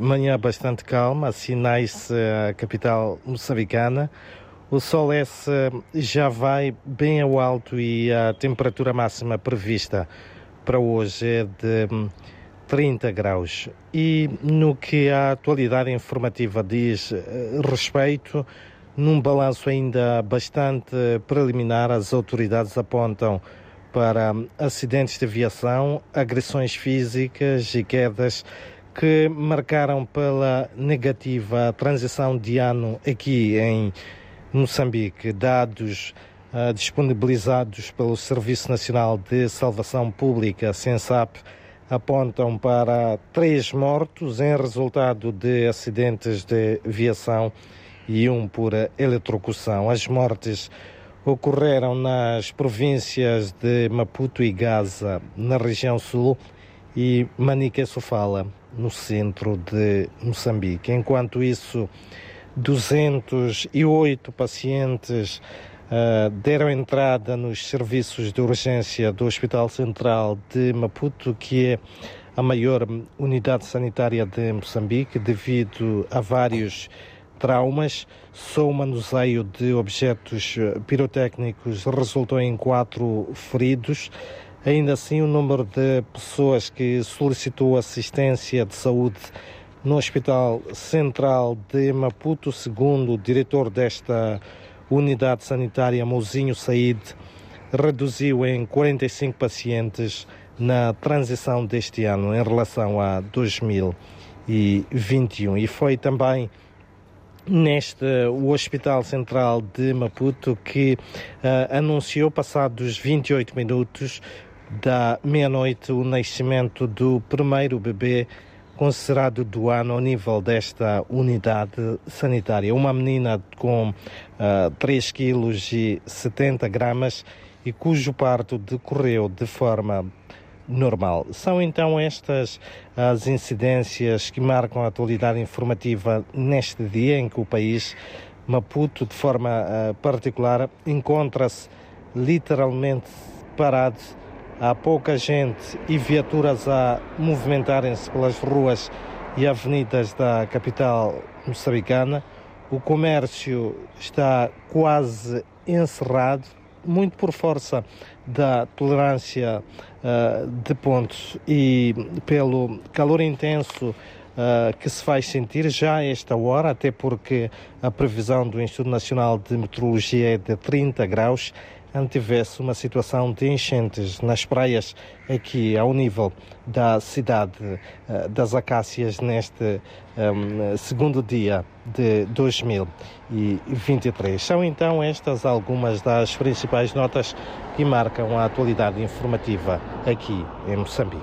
Manhã bastante calma, sinais a capital moçambicana. O sol esse já vai bem ao alto e a temperatura máxima prevista para hoje é de 30 graus. E no que a atualidade informativa diz eh, respeito, num balanço ainda bastante preliminar, as autoridades apontam para acidentes de aviação, agressões físicas e quedas que marcaram pela negativa transição de ano aqui em Moçambique, dados uh, disponibilizados pelo Serviço Nacional de Salvação Pública, SENSAP, apontam para três mortos em resultado de acidentes de viação e um por eletrocução. As mortes ocorreram nas províncias de Maputo e Gaza, na região sul, e Manique-Sofala, no centro de Moçambique. Enquanto isso, 208 pacientes uh, deram entrada nos serviços de urgência do Hospital Central de Maputo, que é a maior unidade sanitária de Moçambique, devido a vários traumas. Só o manuseio de objetos pirotécnicos resultou em quatro feridos. Ainda assim, o número de pessoas que solicitou assistência de saúde no Hospital Central de Maputo, segundo o diretor desta unidade sanitária, Mozinho Said, reduziu em 45 pacientes na transição deste ano em relação a 2021. E foi também neste o Hospital Central de Maputo que uh, anunciou, passados 28 minutos da meia-noite, o nascimento do primeiro bebê considerado do ano ao nível desta unidade sanitária. Uma menina com uh, 3 kg e 70 gramas e cujo parto decorreu de forma normal. São então estas as incidências que marcam a atualidade informativa neste dia em que o país, Maputo, de forma uh, particular, encontra-se literalmente parado há pouca gente e viaturas a movimentarem-se pelas ruas e avenidas da capital moçambicana. O comércio está quase encerrado, muito por força da tolerância uh, de pontos e pelo calor intenso uh, que se faz sentir já a esta hora, até porque a previsão do Instituto Nacional de Meteorologia é de 30 graus antivesse uma situação de enchentes nas praias aqui ao nível da cidade uh, das Acácias neste um, segundo dia de 2023. São então estas algumas das principais notas que marcam a atualidade informativa aqui em Moçambique.